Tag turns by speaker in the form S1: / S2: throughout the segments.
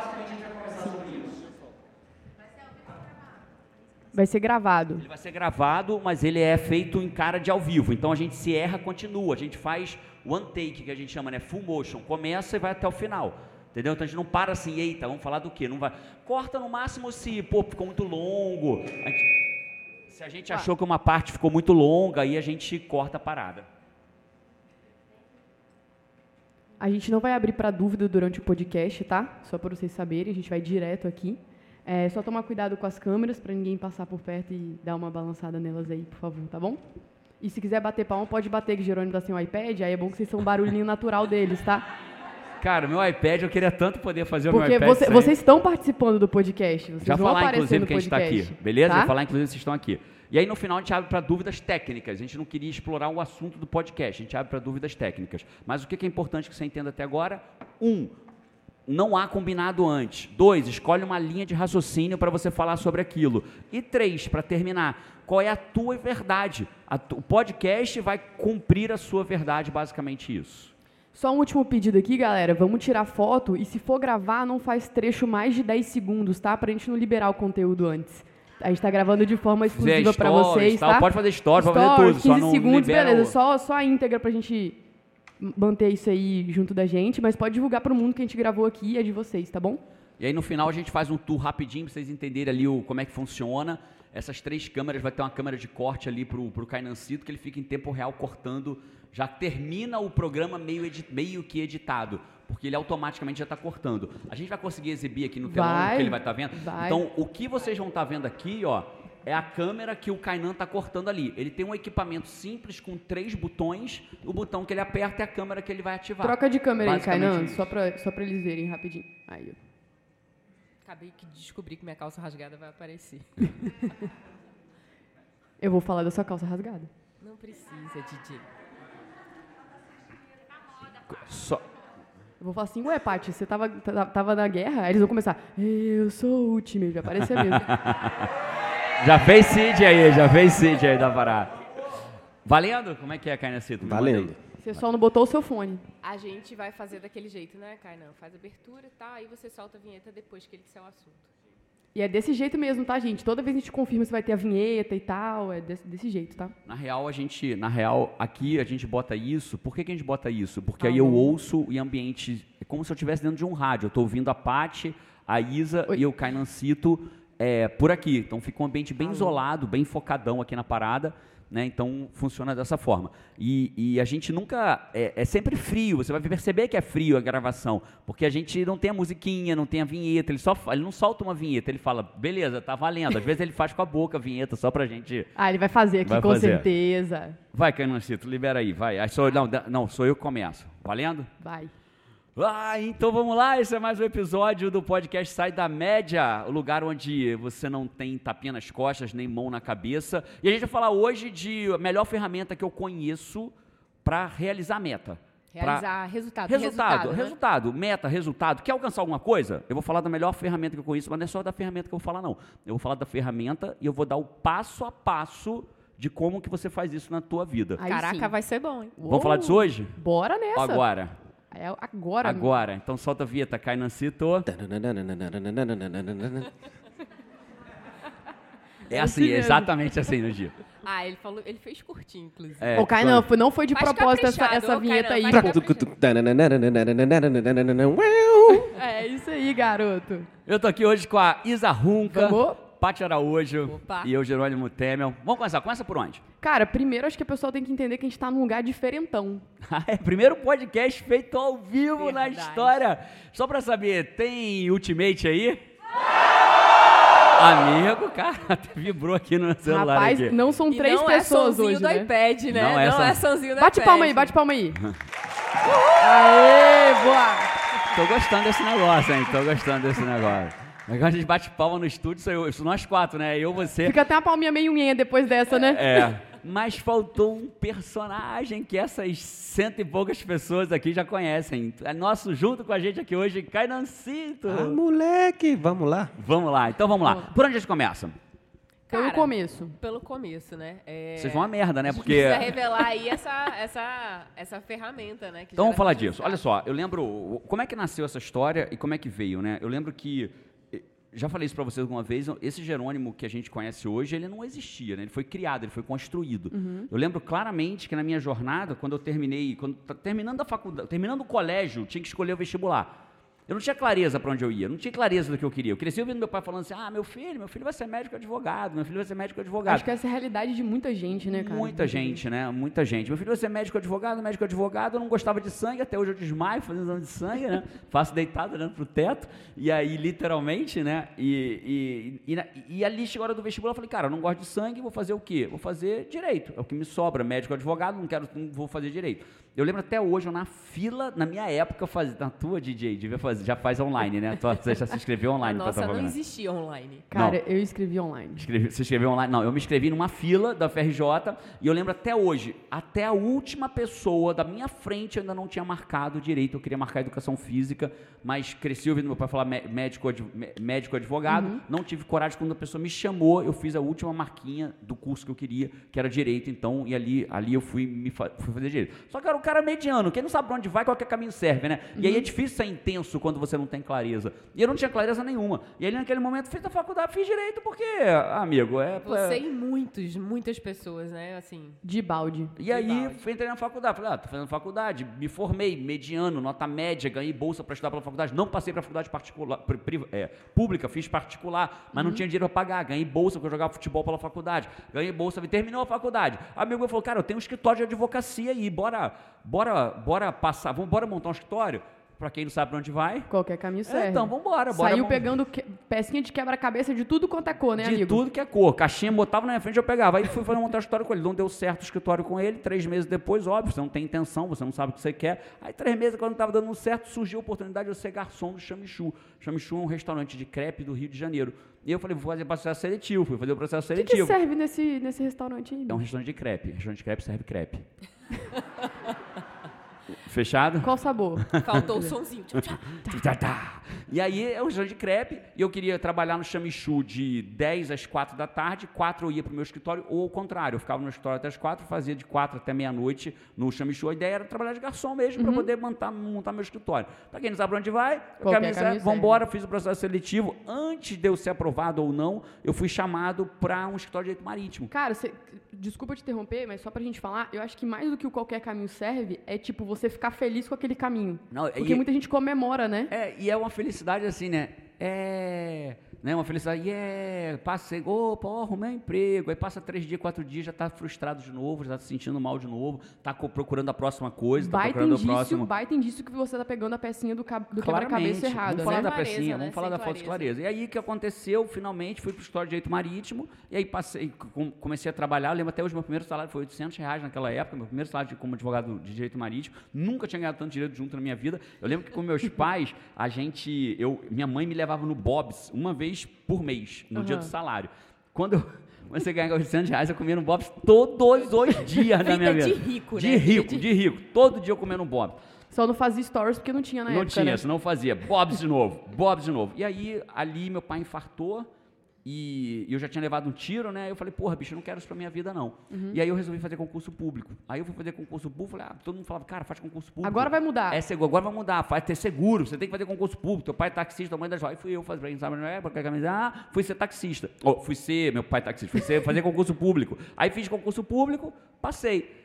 S1: basicamente a gente vai conversar sobre isso.
S2: Vai ser gravado.
S1: Ele vai ser gravado, mas ele é feito em cara de ao vivo. Então a gente se erra, continua. A gente faz one take, que a gente chama, né? Full motion. Começa e vai até o final. Entendeu? Então a gente não para assim, eita, vamos falar do quê? Não vai. Corta no máximo se, pô, ficou muito longo. A gente... Se a gente achou que uma parte ficou muito longa, aí a gente corta a parada.
S2: A gente não vai abrir para dúvida durante o podcast, tá? Só para vocês saberem, a gente vai direto aqui. É só tomar cuidado com as câmeras para ninguém passar por perto e dar uma balançada nelas aí, por favor, tá bom? E se quiser bater palma, pode bater, que Jerônimo dá sem o iPad, aí é bom que vocês são um barulhinho natural deles, tá?
S1: Cara, meu iPad, eu queria tanto poder fazer
S2: Porque
S1: o meu iPad.
S2: você-
S1: sem-
S2: vocês estão participando do podcast. Vocês
S1: Já
S2: vão
S1: falar, inclusive, que a gente está aqui, beleza?
S2: tá?
S1: Já falar, inclusive, que vocês estão aqui. E aí, no final, a gente abre para dúvidas técnicas. A gente não queria explorar o assunto do podcast, a gente abre para dúvidas técnicas. Mas o que é importante que você entenda até agora? Um, não há combinado antes. Dois, escolhe uma linha de raciocínio para você falar sobre aquilo. E três, para terminar, qual é a tua verdade? A o podcast vai cumprir a sua verdade, basicamente isso.
S2: Só um último pedido aqui, galera. Vamos tirar foto e se for gravar, não faz trecho mais de 10 segundos, tá? Pra gente não liberar o conteúdo antes. A gente tá gravando de forma exclusiva pra
S1: stories,
S2: vocês,
S1: tal,
S2: tá?
S1: Pode fazer stories, pode fazer
S2: Stories,
S1: tudo. Só
S2: 15
S1: não
S2: segundos, beleza.
S1: o-
S2: Só, só a íntegra pra gente manter isso aí junto da gente, mas pode divulgar pro mundo que a gente gravou aqui, é de vocês, tá bom?
S1: E aí no final a gente faz um tour rapidinho para vocês entenderem ali o, como é que funciona. Essas três câmeras, vai ter uma câmera de corte ali pro, pro Cainancito, que ele fica em tempo real cortando, já termina o programa meio, meio que editado, porque ele automaticamente já está cortando. A gente vai conseguir exibir aqui no telão
S2: Vai,
S1: o que ele vai estar vendo?
S2: vai.
S1: Então, o que vocês vão estar vendo aqui, ó, é a câmera que o Kainan está cortando ali. Ele tem um equipamento simples com três botões, o botão que ele aperta é a câmera que ele vai ativar.
S2: Troca de câmera aí, Kainan,
S1: isso.
S2: só pra, só pra eles verem rapidinho. Aí, ó.
S3: Acabei de descobrir que minha calça rasgada vai aparecer.
S2: Eu vou falar da sua calça rasgada.
S3: Não precisa, Didi.
S1: Só,
S2: Eu vou falar assim, ué, Paty, você tava, tava na guerra? Aí eles vão começar, eu sou o time, vai aparecer mesmo.
S1: Já fez Cid aí, já fez Cid aí da parada. Valendo? Como é que é, aí.
S4: Valendo.
S2: Você só não botou o seu fone.
S3: A gente vai fazer daquele jeito, né, Kainan? Faz abertura e tá, aí você solta a vinheta depois que ele disser o assunto.
S2: E é desse jeito mesmo, tá, gente? Toda vez a gente confirma se vai ter a vinheta e tal, é desse, desse jeito, tá?
S1: Na real, a gente, na real, aqui a gente bota isso. Por que, que a gente bota isso? Porque
S2: Ah,
S1: aí eu ouço em ambiente. É como se eu estivesse dentro de um rádio. Eu estou ouvindo a Paty, a Isa
S2: Oi.
S1: e o Cainancito é, por aqui. Então fica um ambiente bem
S2: Alô.
S1: isolado, bem focadão aqui na parada. Né? Então funciona dessa forma. E, e a gente nunca. É, é sempre frio, você vai perceber que é frio a gravação. Porque a gente não tem a musiquinha, não tem a vinheta. Ele, só, ele não solta uma vinheta, ele fala, beleza, tá valendo. Às vezes ele faz com a boca a vinheta só pra gente.
S2: Ah, ele vai fazer aqui,
S1: Vai
S2: com
S1: fazer.
S2: certeza.
S1: Vai, Canancito, libera aí, vai. Sou, não, não, sou eu que começo. Valendo?
S2: Vai.
S1: Ah, então vamos lá, esse é mais um episódio do podcast Sai da Média, o lugar onde você não tem tapinha nas costas, nem mão na cabeça. E a gente vai falar hoje de a melhor ferramenta que eu conheço para realizar a meta. Pra-
S3: Realizar resultado.
S1: Resultado,
S3: né?
S1: resultado, meta, resultado. Quer alcançar alguma coisa? Eu vou falar da melhor ferramenta que eu conheço, mas não é só da ferramenta que eu vou falar, não. Eu vou falar da ferramenta e eu vou dar o passo a passo de como que você faz isso na tua vida.
S2: Aí
S3: Caraca,
S2: sim.
S3: vai ser bom, hein?
S1: Vamos falar disso hoje?
S2: Bora nessa.
S1: Agora.
S2: É agora.
S1: Agora. Então solta a vinheta, Cainancito. É assim,
S2: mesmo.
S1: exatamente assim no dia.
S3: Ah, ele falou, ele fez curtinho, inclusive.
S1: É,
S2: Ô, Kainan, foi- não foi de propósito essa, essa
S3: ô,
S2: vinheta
S3: Kainan,
S2: aí. É isso aí, garoto.
S1: Eu tô aqui hoje com a Isa Runca,
S2: Vamos?
S1: Paty Araújo
S3: Opa.
S1: e eu, Jerônimo Temel. Vamos começar. Começa por onde?
S2: Cara, primeiro acho que a pessoa tem que entender que a gente tá num lugar diferentão.
S1: Ah, é, primeiro podcast feito ao vivo na
S3: Verdade.
S1: história. Só pra saber, tem Ultimate aí? Amigo, cara, até vibrou aqui no celular
S2: Rapaz,
S1: aqui.
S2: não são
S3: E
S2: três
S3: não
S2: pessoas
S3: é
S2: hoje,
S3: do
S2: né?
S3: iPad, né?
S1: Não
S3: Não
S1: é
S3: é,
S1: son-
S3: sonzinho do
S2: Bate
S3: iPad.
S2: palma aí, bate palma aí. Aê, boa.
S1: Tô gostando desse negócio, hein? Tô gostando desse negócio. Quando a gente bate palma no estúdio, sou eu, sou nós quatro, né? Eu, você.
S2: Fica até uma palminha meio unhinha depois dessa, né?
S1: É. Mas faltou um personagem que essas cento e poucas pessoas aqui já conhecem. É nosso junto com a gente aqui hoje, Cainancito.
S4: Ah, moleque, vamos lá.
S1: Vamos lá, então vamos lá. Por onde a gente começa?
S2: Pelo
S3: Cara,
S2: começo.
S3: Pelo começo, né? É,
S1: Vocês vão uma merda, né?
S3: a gente
S1: Porque.
S3: precisa revelar aí essa, essa, essa ferramenta, né? que
S1: Então vamos falar disso. Olha só, eu lembro como é que nasceu essa história e como é que veio, né? Eu lembro que já falei isso para vocês alguma vez. Esse Jerônimo que a gente conhece hoje, ele não existia, né? Ele foi criado, ele foi construído. Eu lembro claramente que na minha jornada, quando eu terminei, quando tá terminando a faculdade, terminando o colégio, tinha que escolher o vestibular. Eu não tinha clareza para onde eu ia, não tinha clareza do que eu queria. Eu cresci ouvindo meu pai falando assim: ah, meu filho, meu filho vai ser médico advogado, meu filho vai ser médico advogado.
S2: Acho que essa é a realidade de muita gente, né, cara?
S1: Muita gente, né? Muita gente. Meu filho vai ser médico advogado, médico advogado. Eu não gostava de sangue, até hoje eu desmaio fazendo exame de sangue, né? Faço deitado olhando pro teto. E aí, literalmente, né? E, e, e, e ali chegou a hora do vestibular, eu falei, cara, eu não gosto de sangue, vou fazer o quê? Vou fazer direito. É o que me sobra, médico advogado, não quero, não vou fazer direito. Eu lembro até hoje, eu na fila, na minha época, eu fazia, na tua, DJ, devia fazer, já faz online, né? Você já se inscreveu online pra
S3: nossa não existia online.
S2: Cara,
S1: Não.
S2: eu escrevi online.
S1: Escrevi- você escreveu online? Não, eu me inscrevi numa fila da FRJ e eu lembro até hoje, até a última pessoa da minha frente eu ainda não tinha marcado direito. Eu queria marcar educação física, mas cresci ouvindo meu pai falar mé- médico, médico advogado. Não tive coragem quando a pessoa me chamou, eu fiz a última marquinha do curso que eu queria, que era direito, então, e ali, ali eu fui, me fa- fui fazer direito. Só que era um cara mediano, quem não sabe pra onde vai, qualquer caminho serve, né? E aí é difícil ser intenso quando você não tem clareza. E eu não tinha clareza nenhuma. E aí naquele momento fiz a faculdade, fiz direito, porque, amigo, é.
S3: Você
S1: é-
S3: e muitos, muitas pessoas, né? Assim,
S2: De balde.
S1: e aí
S3: balde.
S1: fui entrei na faculdade. Falei, ah, tô fazendo faculdade, me formei, mediano, nota média, ganhei bolsa para estudar pela faculdade. Não passei para faculdade particular, pri- é, pública, fiz particular, mas não tinha dinheiro para pagar. Ganhei bolsa porque eu jogava futebol pela faculdade. Ganhei bolsa, terminou a faculdade. Amigo meu falou, cara, eu tenho um escritório de advocacia aí, bora, bora, bora passar, vamos bora montar um escritório? Para quem não sabe para onde vai.
S2: Qualquer caminho serve.
S1: É, então, vambora, bora.
S2: Saiu
S1: vamos-
S2: pegando que- pecinha de quebra-cabeça de tudo quanto é cor, né,
S1: de
S2: amigo?
S1: tudo que é cor. Caixinha botava na minha frente, eu pegava. Aí fui fazer montar escritório com ele. Não deu certo o escritório com ele. Três meses depois, óbvio, você não tem intenção, você não sabe o que você quer. Aí três meses, quando estava dando certo, surgiu a oportunidade de eu ser garçom do Chamichu. Chamichu é um restaurante de crepe do Rio de Janeiro. E eu falei, vou fazer processo seletivo. Fui fazer o processo
S2: O que, que
S1: seletivo.
S2: serve nesse, nesse restaurante aí?
S1: É um restaurante de crepe. Restaurante de crepe serve crepe. Fechado?
S2: Qual sabor?
S3: faltou o sonzinho. Tchau, tchau.
S1: Tá, tá. E aí é um restaurante de crepe e eu queria trabalhar no Chamichu de 10 às 4 da tarde, 4 eu ia para o meu escritório, ou ao contrário, eu ficava no escritório até as 4, fazia de 4 até meia-noite no Chamichu. A ideia era trabalhar de garçom mesmo para poder montar, montar meu escritório. Para quem não sabe para onde vai, vamos embora, fiz o processo seletivo. Antes de eu ser aprovado ou não, eu fui chamado para um escritório de direito marítimo.
S2: Cara, cê- desculpa te interromper, mas só pra gente falar, eu acho que mais do que o qualquer caminho serve é, tipo, você ficar feliz com aquele caminho.
S1: Não,
S2: Porque
S1: e-
S2: muita gente comemora, né?
S1: É, e é uma felicidade assim, né? É. Né, uma felicidade, yeah, passei, opa, ó, arrumei um emprego, aí passa três dias, quatro dias, já tá frustrado de novo, já tá se sentindo mal de novo, tá co- procurando a próxima coisa, tá
S2: Baita
S1: procurando o
S2: indício,
S1: próximo.
S2: baita indício que você tá pegando a pecinha do, do quebra-cabeça errada,
S1: Vamos falar
S2: né?
S1: da
S3: Clareza,
S1: pecinha,
S3: né?
S1: vamos falar
S3: Sem
S1: da falta de
S3: clareza.
S1: clareza. E aí o que aconteceu, finalmente, fui pro escritório de direito marítimo, e aí passei, com- comecei a trabalhar, eu lembro até hoje, meu primeiro salário foi 800 reais naquela época, meu primeiro salário como advogado de direito marítimo, nunca tinha ganhado tanto direito junto na minha vida. Eu lembro que com meus pais, a gente, eu, minha mãe me levava no Bob's uma vez por mês, no dia
S2: Aham.
S1: do salário. Quando eu comecei a ganhar 800 reais, eu comia no Bob's todos os dias da minha
S3: Vida de rico,
S1: De
S3: né?
S1: rico,
S3: Vida
S1: de rico. Todo dia eu comia no Bob's.
S2: Só não fazia stories porque não tinha na
S1: Não
S2: época,
S1: tinha,
S2: né?
S1: senão fazia. Bob's de novo, Bob's de novo. E aí, ali, meu pai infartou e eu já tinha levado um tiro, né? Eu falei, porra, bicho, eu não quero isso pra minha vida, não.
S2: Uhum.
S1: E aí eu resolvi fazer concurso público. Aí eu fui fazer concurso público, falei, ah, todo mundo falava, cara, faz concurso público.
S2: Agora vai mudar.
S1: É seguro, agora vai mudar, faz ter seguro, você tem que fazer concurso público. Teu pai é taxista, tua mãe é da joia. Aí fui eu fazer, sabe, é, camisa, ah, fui ser taxista. Ou, fui ser, meu pai é taxista, fui ser, fazer concurso público. Aí fiz concurso público, passei.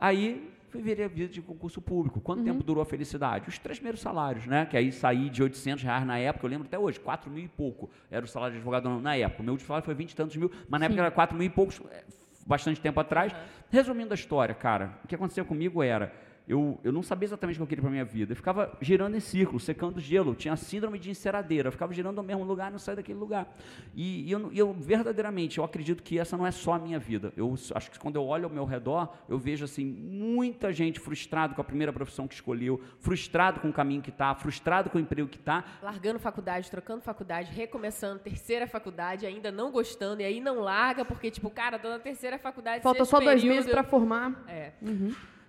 S1: Aí fui vida de concurso público. Quanto tempo durou a felicidade? Os três primeiros salários, né? Que aí saí de 800 reais na época, eu lembro até hoje, 4 mil e pouco era o salário de advogado na época. O meu último salário foi 20 e tantos mil, mas na época era 4 mil e poucos, é, bastante tempo atrás. Resumindo a história, cara, o que aconteceu comigo era. Eu, eu não sabia exatamente o que eu queria para minha vida. Eu ficava girando em círculo, secando gelo. Eu tinha síndrome de enceradeira. Eu ficava girando no mesmo lugar e não saía daquele lugar. E, e eu, e eu, verdadeiramente, eu acredito que essa não é só a minha vida. Eu acho que quando eu olho ao meu redor, eu vejo assim muita gente frustrado com a primeira profissão que escolheu, frustrado com o caminho que está, frustrado com o emprego que está.
S3: Largando faculdade, trocando faculdade, recomeçando, terceira faculdade, ainda não gostando, e aí não larga, porque, tipo, cara, tô na terceira faculdade.
S2: Falta só dois
S3: período.
S2: meses pra formar.
S3: É.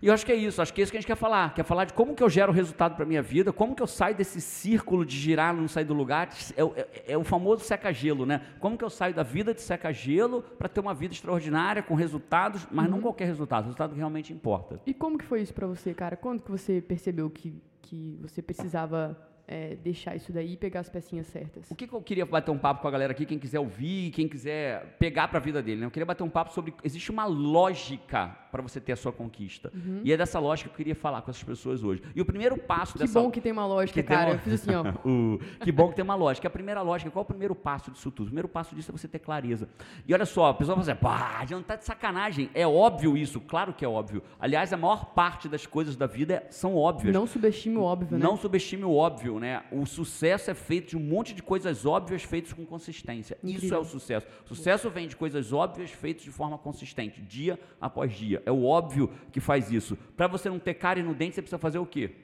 S1: E eu acho que é isso, acho que é isso que a gente quer falar. Quer falar de como que eu gero resultado para minha vida, como que eu saio desse círculo de girar, não sair do lugar. É, é, é o famoso seca-gelo, né? Como que eu saio da vida de seca-gelo para ter uma vida extraordinária, com resultados, mas uhum. não qualquer resultado, resultado que realmente importa.
S2: E como que foi isso para você, cara? Quando que você percebeu que, que você precisava é, deixar isso daí e pegar as pecinhas certas.
S1: O que, que, eu queria bater um papo com a galera aqui, quem quiser ouvir, quem quiser pegar para a vida dele, né? Eu queria bater um papo sobre existe uma lógica para você ter a sua conquista. Uhum. E é dessa lógica que eu queria falar com essas pessoas hoje. E o primeiro passo
S2: que
S1: dessa
S2: bom que tem uma lógica, cara. Uma... Eu fiz assim, ó.
S1: uh, que bom que tem uma lógica. A primeira lógica, qual é o primeiro passo disso tudo? O primeiro passo disso é você ter clareza. E olha só, a pessoa fala assim, pá, já não tá de sacanagem. É óbvio isso, claro que é óbvio. Aliás, a maior parte das coisas da vida são óbvias.
S2: Não subestime o óbvio,
S1: né? Não subestime o óbvio, né? O sucesso é feito de um monte de coisas óbvias feitas com consistência. Incrível. Isso é o sucesso. Sucesso vem de coisas óbvias feitas de forma consistente, dia após dia. É o óbvio que faz isso. Para você não ter cárie no dente, você precisa fazer o quê?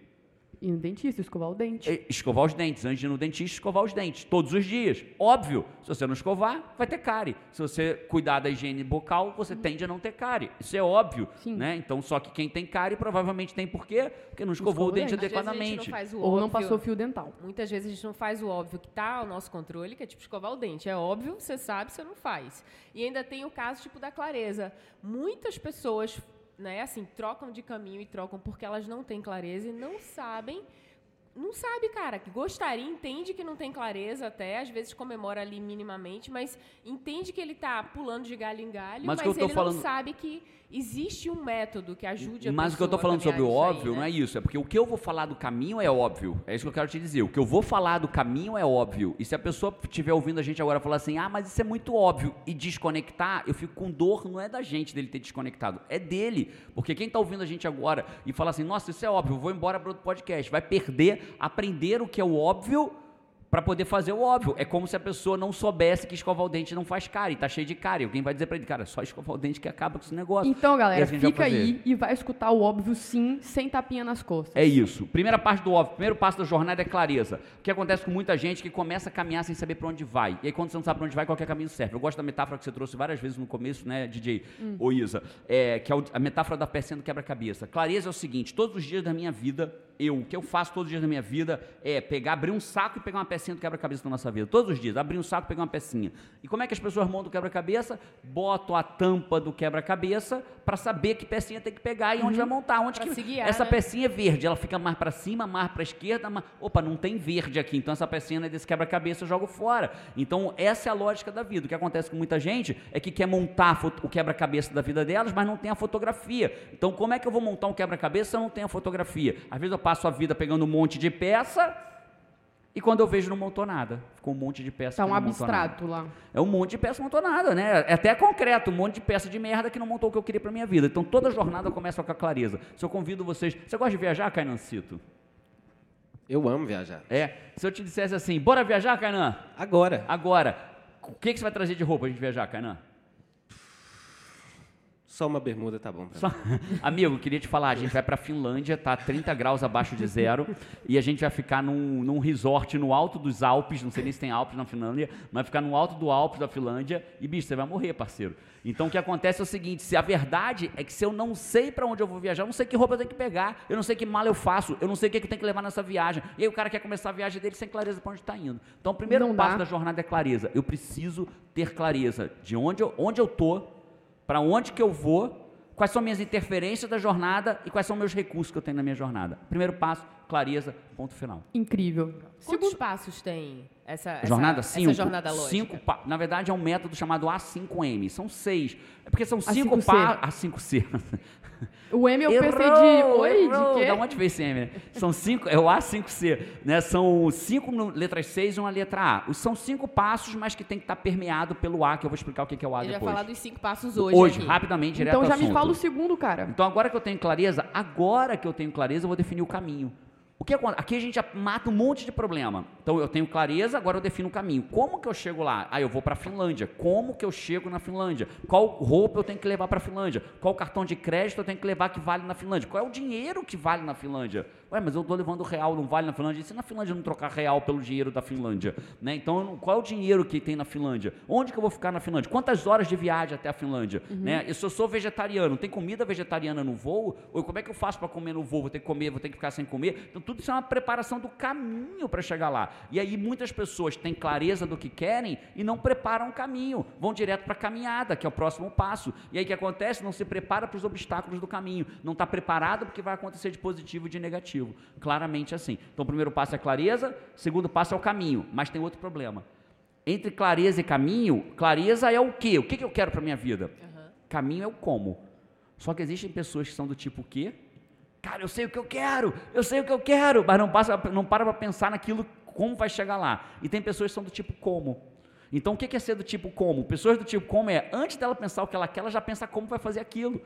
S2: Ir no dentista, escovar o dente.
S1: Escovar os dentes. Antes de ir no dentista, escovar os dentes. Todos os dias. Óbvio. Se você não escovar, vai ter cárie. Se você cuidar da higiene bucal, você uhum. tende a não ter cárie. Isso é óbvio. Sim. Né? Então, só que quem tem cárie provavelmente tem por quê? Porque não escovou, o dente, dente. adequadamente.
S2: Não Ou não passou fio dental.
S3: Muitas vezes a gente não faz o óbvio que está ao nosso controle, que é tipo escovar o dente. É óbvio, você sabe, você não faz. E ainda tem o caso tipo da clareza. Muitas pessoas né, assim, trocam de caminho e trocam porque elas não têm clareza e não sabem não sabe, cara, que gostaria, entende que não tem clareza até, às vezes comemora ali minimamente, mas entende que ele está pulando de galho em galho, mas, mas ele falando... não sabe que existe um método que ajude a
S1: Mas o que eu estou falando sobre o óbvio aí, né? não é isso, é porque o que eu vou falar do caminho é óbvio. É isso que eu quero te dizer. O que eu vou falar do caminho é óbvio. E se a pessoa estiver ouvindo a gente agora falar assim, ah, mas isso é muito óbvio, e desconectar, eu fico com dor, não é da gente dele ter desconectado, é dele. Porque quem está ouvindo a gente agora e fala assim, nossa, isso é óbvio, vou embora para outro podcast, vai perder, aprender o que é o óbvio para poder fazer o óbvio. É como se a pessoa não soubesse que escovar o dente não faz cara e tá cheio de cara. E alguém vai dizer para ele, cara, só escovar o dente que acaba com esse negócio.
S2: Então, galera, fica aí e vai escutar o óbvio sim, sem tapinha nas costas.
S1: É isso. Primeira parte do óbvio, primeiro passo da jornada é clareza. O que acontece com muita gente que começa a caminhar sem saber para onde vai. E aí quando você não sabe para onde vai, qualquer caminho serve. Eu gosto da metáfora que você trouxe várias vezes no começo, né, DJ hum. ou Isa, é, que é a metáfora da pecinha do quebra-cabeça. Clareza é o seguinte, todos os dias da minha vida eu, o que eu faço todos os dias da minha vida é pegar, abrir um saco e pegar uma pecinha do quebra-cabeça da nossa vida. Todos os dias, abrir um saco e pegar uma pecinha. E como é que as pessoas montam o quebra-cabeça? Botam a tampa do quebra-cabeça para saber que pecinha tem que pegar e uhum. onde vai montar. Onde que guiar, essa né? pecinha é verde, ela fica mais para cima, mais para esquerda. Mais... Opa, não tem verde aqui, então essa pecinha é desse quebra-cabeça, eu jogo fora. Então, essa é a lógica da vida. O que acontece com muita gente é que quer montar o quebra-cabeça da vida delas, mas não tem a fotografia. Então, como é que eu vou montar um quebra-cabeça se eu não tenho a fotografia? Às vezes eu passo a vida pegando um monte de peça e quando eu vejo não montou nada. Ficou um monte de peça.
S2: Tá um abstrato lá.
S1: É um monte de peça não montou nada, né? É até concreto, um monte de peça de merda que não montou o que eu queria para minha vida. Então toda jornada começa com a clareza. Se eu convido vocês. Você gosta de viajar, Cainancito?
S4: Eu amo viajar.
S1: É. Se eu te dissesse assim, bora viajar, Kainan?
S4: Agora.
S1: Agora. O que, que você vai trazer de roupa pra gente viajar, Kainan?
S4: Só uma bermuda tá bom. Só...
S1: Amigo, queria te falar, a gente vai para Finlândia, tá 30 graus abaixo de zero, e a gente vai ficar num, num resort no alto dos Alpes, não sei nem se tem Alpes na Finlândia, mas vai ficar no alto do Alpes da Finlândia, e bicho, você vai morrer, parceiro. Então o que acontece é o seguinte, se a verdade é que se eu não sei para onde eu vou viajar, eu não sei que roupa eu tenho que pegar, eu não sei que mala eu faço, eu não sei o que, que tem que levar nessa viagem, e aí o cara quer começar a viagem dele sem clareza para onde está indo. Então o primeiro não passo dá. da jornada é clareza, eu preciso ter clareza de onde eu, onde eu tô, para onde que eu vou, quais são minhas interferências da jornada e quais são meus recursos que eu tenho na minha jornada. Primeiro passo, clareza, ponto final.
S2: Incrível.
S3: Quantos Segundo... passos tem essa,
S1: jornada?
S3: Essa,
S1: cinco,
S3: essa jornada lógica?
S1: Cinco, na verdade, é um método chamado A5M. São seis. É porque são cinco passos. A5C.
S2: O M eu errou, pensei de. Oi, errou. de quê?
S1: Da onde veio esse M? Né? São cinco, é o A5C, né? São cinco letras 6 e uma letra A. São cinco passos, mas que tem que estar permeado pelo A, que eu vou explicar o que é o A
S3: eu
S1: depois.
S3: vai falar dos cinco passos hoje.
S1: Hoje,
S3: aqui.
S1: rapidamente, direto
S2: Então já
S1: me
S2: fala o segundo, cara.
S1: Então agora que eu tenho clareza, agora que eu tenho clareza, eu vou definir o caminho. O que acontece? Aqui a gente já mata um monte de problema. Então eu tenho clareza, agora eu defino o caminho. Como que eu chego lá? Ah, eu vou para a Finlândia. Como que eu chego na Finlândia? Qual roupa eu tenho que levar para a Finlândia? Qual cartão de crédito eu tenho que levar que vale na Finlândia? Qual é o dinheiro que vale na Finlândia? Ué, mas eu estou levando real, não vale na Finlândia. E se na Finlândia não trocar real pelo dinheiro da Finlândia? Né? Então, qual é o dinheiro que tem na Finlândia? Onde que eu vou ficar na Finlândia? Quantas horas de viagem até a Finlândia? Uhum. Né? E se eu sou vegetariano, tem comida vegetariana no voo? Ou como é que eu faço para comer no voo? Vou ter que comer, vou ter que ficar sem comer? Então, tudo isso é uma preparação do caminho para chegar lá. E aí, muitas pessoas têm clareza do que querem e não preparam o caminho. Vão direto para a caminhada, que é o próximo passo. E aí, o que acontece? Não se prepara para os obstáculos do caminho. Não está preparado porque vai acontecer de positivo e de negativo. Claramente assim. Então, o primeiro passo é clareza, o segundo passo é o caminho. Mas tem outro problema. Entre clareza e caminho, clareza é o quê? O que, que eu quero para minha vida? Uhum. Caminho é o como. Só que existem pessoas que são do tipo o quê? Cara, eu sei o que eu quero, eu sei o que eu quero, mas não, passa, não para para pensar naquilo, como vai chegar lá. E tem pessoas que são do tipo como. Então, o que é ser do tipo como? Pessoas do tipo como é, antes dela pensar o que ela quer, ela já pensa como vai fazer aquilo.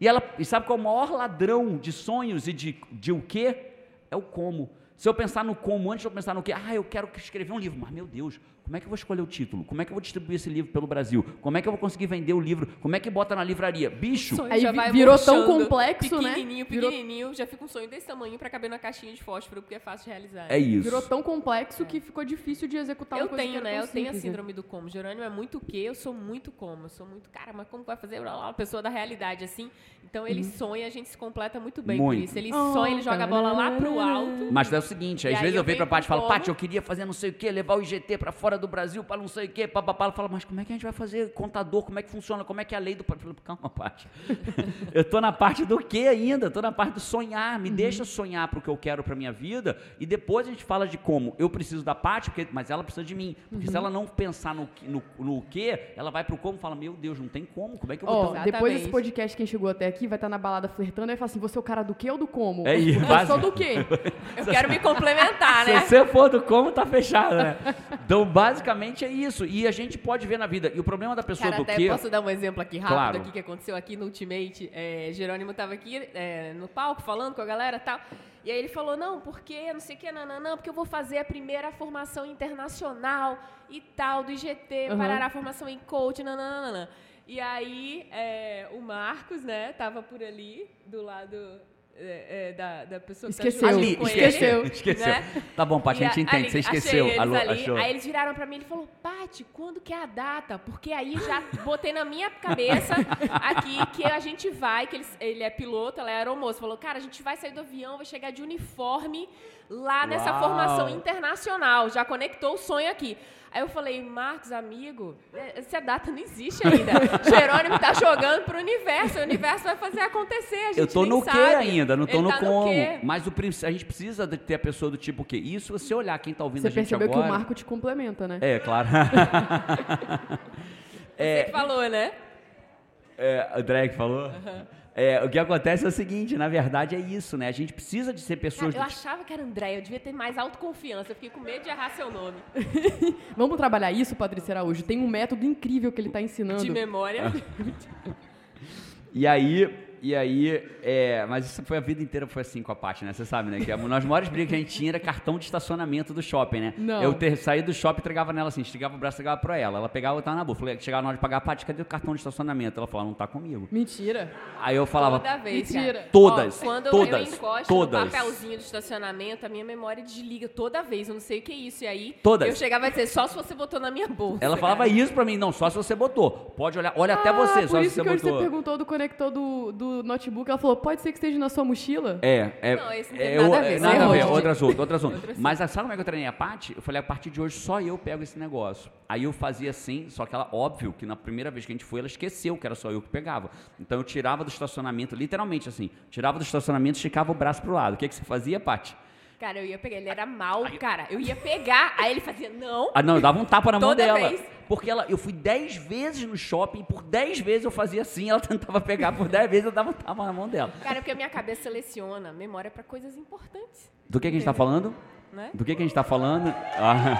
S1: E ela e sabe qual é o maior ladrão de sonhos e de, de o quê? É o como. Se eu pensar no como, antes de eu pensar no que, ah, eu quero escrever um livro, mas meu Deus, como é que eu vou escolher o título? Como é que eu vou distribuir esse livro pelo Brasil? Como é que eu vou conseguir vender o livro? Como é que bota na livraria? Bicho!
S2: Aí já virou tão complexo,
S3: pequenininho,
S2: né?
S3: Pequenininho, pequenininho, já fica um sonho desse tamanho para caber na caixinha de fósforo, porque é fácil de realizar.
S1: É isso.
S2: Virou tão complexo é. que ficou difícil de executar
S3: eu
S2: uma coisa
S3: tenho, né? Eu tenho a síndrome do como. Jerônimo é muito o quê? Eu sou muito como. Eu sou muito, cara, mas como vai fazer? Uma pessoa da realidade, assim. Então ele uhum. sonha, a gente se completa muito bem muito. por isso. Ele oh, sonha, ele joga a bola lá pro alto.
S1: Mas é o seguinte, às vezes eu venho pra parte e falo, Paty, eu queria fazer não sei o quê, levar o IGT para fora do Brasil para não sei o quê, papapá. Ela fala, mas como é que a gente vai fazer contador? Como é que funciona? Como é que é a lei do. Eu falei, calma, Paty. eu tô na parte do quê ainda? Tô na parte do sonhar. Me uhum. deixa sonhar pro que eu quero pra minha vida e depois a gente fala de como. Eu preciso da Paty, mas ela precisa de mim. Porque uhum. se ela não pensar no, no, no quê, ela vai pro como e fala, meu Deus, não tem como. Como é que eu vou
S2: oh, Depois desse podcast, quem chegou até aqui vai estar tá na balada flertando e vai falar assim: você é o cara do quê ou do como?
S1: É isso.
S2: Eu sou do quê?
S3: eu quero me complementar, né?
S1: Se você for do como, tá fechado, né? Então, basicamente é isso. E a gente pode ver na vida. E o problema da pessoa
S3: Cara,
S1: do
S3: até
S1: quê.
S3: Posso dar um exemplo aqui rápido
S1: claro.
S3: aqui que aconteceu aqui no Ultimate? É, Jerônimo tava aqui é, no palco falando com a galera e tal. E aí ele falou, não, porque não sei o que, não, não, não, porque eu vou fazer a primeira formação internacional e tal, do IGT, uhum. parar a formação em coach, não, não, não, não. E aí é, o Marcos, né, tava por ali, do lado é, é, da, da pessoa
S2: esqueceu.
S3: que tá
S2: ali,
S3: com
S2: esqueceu.
S3: Ele,
S1: esqueceu.
S3: Né?
S1: Tá bom, Paty, a gente entende.
S3: Ali,
S1: você esqueceu.
S3: Eles
S1: Alô,
S3: ali.
S1: achou.
S3: Aí eles viraram pra mim e falou, Paty, quando que é a data? Porque aí já botei na minha cabeça aqui que a gente vai, que ele, ele é piloto, ela é aeromoça. Falou, cara, a gente vai sair do avião, vai chegar de uniforme lá nessa
S1: Uau.
S3: formação internacional. Já conectou o sonho aqui. Aí eu falei, Marcos, amigo, é, essa data não existe ainda. Jerônimo tá jogando pro universo, o universo vai fazer acontecer, a gente
S1: Eu tô no
S3: sabe.
S1: quê ainda, não tô
S3: Ele
S1: no
S3: tá
S1: como.
S3: No
S1: mas o, a gente precisa de ter a pessoa do tipo o quê? Isso, se você olhar quem tá ouvindo
S2: você
S1: a gente
S2: agora... Você percebeu que o Marco te complementa, né?
S1: É, claro.
S3: é, Você que falou, né?
S1: É, o Drag falou? Uhum. É, o que acontece é o seguinte, na verdade é isso, né? A gente precisa de ser pessoas...
S3: Cara, eu achava que era André, eu devia ter mais autoconfiança, eu fiquei com medo de errar seu nome.
S2: Vamos trabalhar isso, Patrícia Araújo? Tem um método incrível que ele está ensinando.
S3: De memória.
S1: e aí, e aí, é, mas isso foi a vida inteira foi assim com a Paty, né? Você sabe, né? Que a, nas maiores brigas que a gente tinha era cartão de estacionamento do shopping, né?
S2: Não.
S1: Eu ter saído do shopping, entregava nela assim, estigava o braço, entregava pra ela. Ela pegava e tava na boca. Falei, chegava na hora de pagar a Paty, cadê o cartão de estacionamento? Ela falava, não tá comigo.
S2: Mentira.
S1: Aí eu falava,
S3: Toda vez,
S2: Mentira.
S3: Cara.
S1: Todas,
S3: Ó, quando
S1: todas,
S3: eu encosto
S1: todas.
S3: no papelzinho de estacionamento, a minha memória desliga toda vez. Eu não sei o que é isso. E aí,
S1: Todas.
S3: eu chegava a dizer, só se você botou na minha bolsa.
S1: Ela falava
S3: cara.
S1: isso pra mim, não, só se você botou. Pode olhar, olha até
S2: Ah,
S1: você,
S2: por
S1: só se
S2: isso
S1: você
S2: que hoje
S1: botou.
S2: você perguntou do conector do, do notebook. Ela falou, pode ser que esteja na sua mochila?
S1: É, é.
S3: Não, esse não tem
S1: é,
S3: nada
S1: eu-
S3: a ver,
S1: é, Nada a ver, outro assunto, outro assunto.
S3: Outro.
S1: Mas sabe como é que eu treinei a Paty? Eu falei, a partir de hoje só eu pego esse negócio. Aí eu fazia assim, só que ela, óbvio, que na primeira vez que a gente foi, ela esqueceu que era só eu que pegava. Então eu tirava do estacionamento, literalmente assim, tirava do estacionamento, esticava o braço pro lado. O que, que você fazia, Paty?
S3: Cara, eu ia pegar. Ele era mal, cara. Eu ia pegar. Aí ele fazia, não.
S1: Ah, não, eu dava um tapa na mão
S3: Toda
S1: dela.
S3: vez.
S1: Porque ela, eu fui 10 vezes no shopping, por 10 vezes eu fazia assim, ela tentava pegar, por 10 vezes eu dava um tapa na mão dela.
S3: Cara, porque a minha cabeça seleciona memória pra coisas importantes.
S1: Do que, que a gente tá falando?
S3: Né?
S1: Do que, que a gente tá falando? Ah.